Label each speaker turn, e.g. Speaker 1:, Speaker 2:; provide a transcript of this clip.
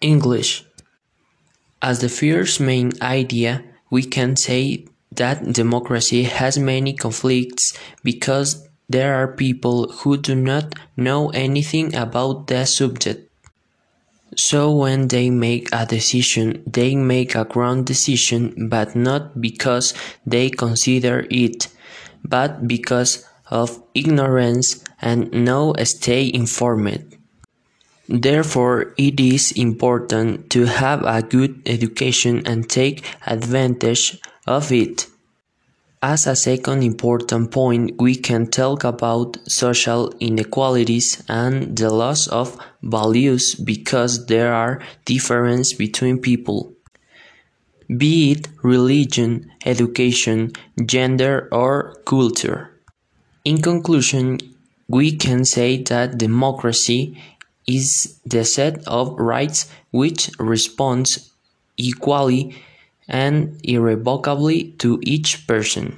Speaker 1: English. As the first main idea, we can say that democracy has many conflicts because there are people who do not know anything about the subject. So when they make a decision, they make a wrong decision, but not because they consider it, but because of ignorance and no stay informed. Therefore, it is important to have a good education and take advantage of it. As a second important point, we can talk about social inequalities and the loss of values because there are differences between people, be it religion, education, gender, or culture. In conclusion, we can say that democracy is the set of rights which responds equally and irrevocably to each person.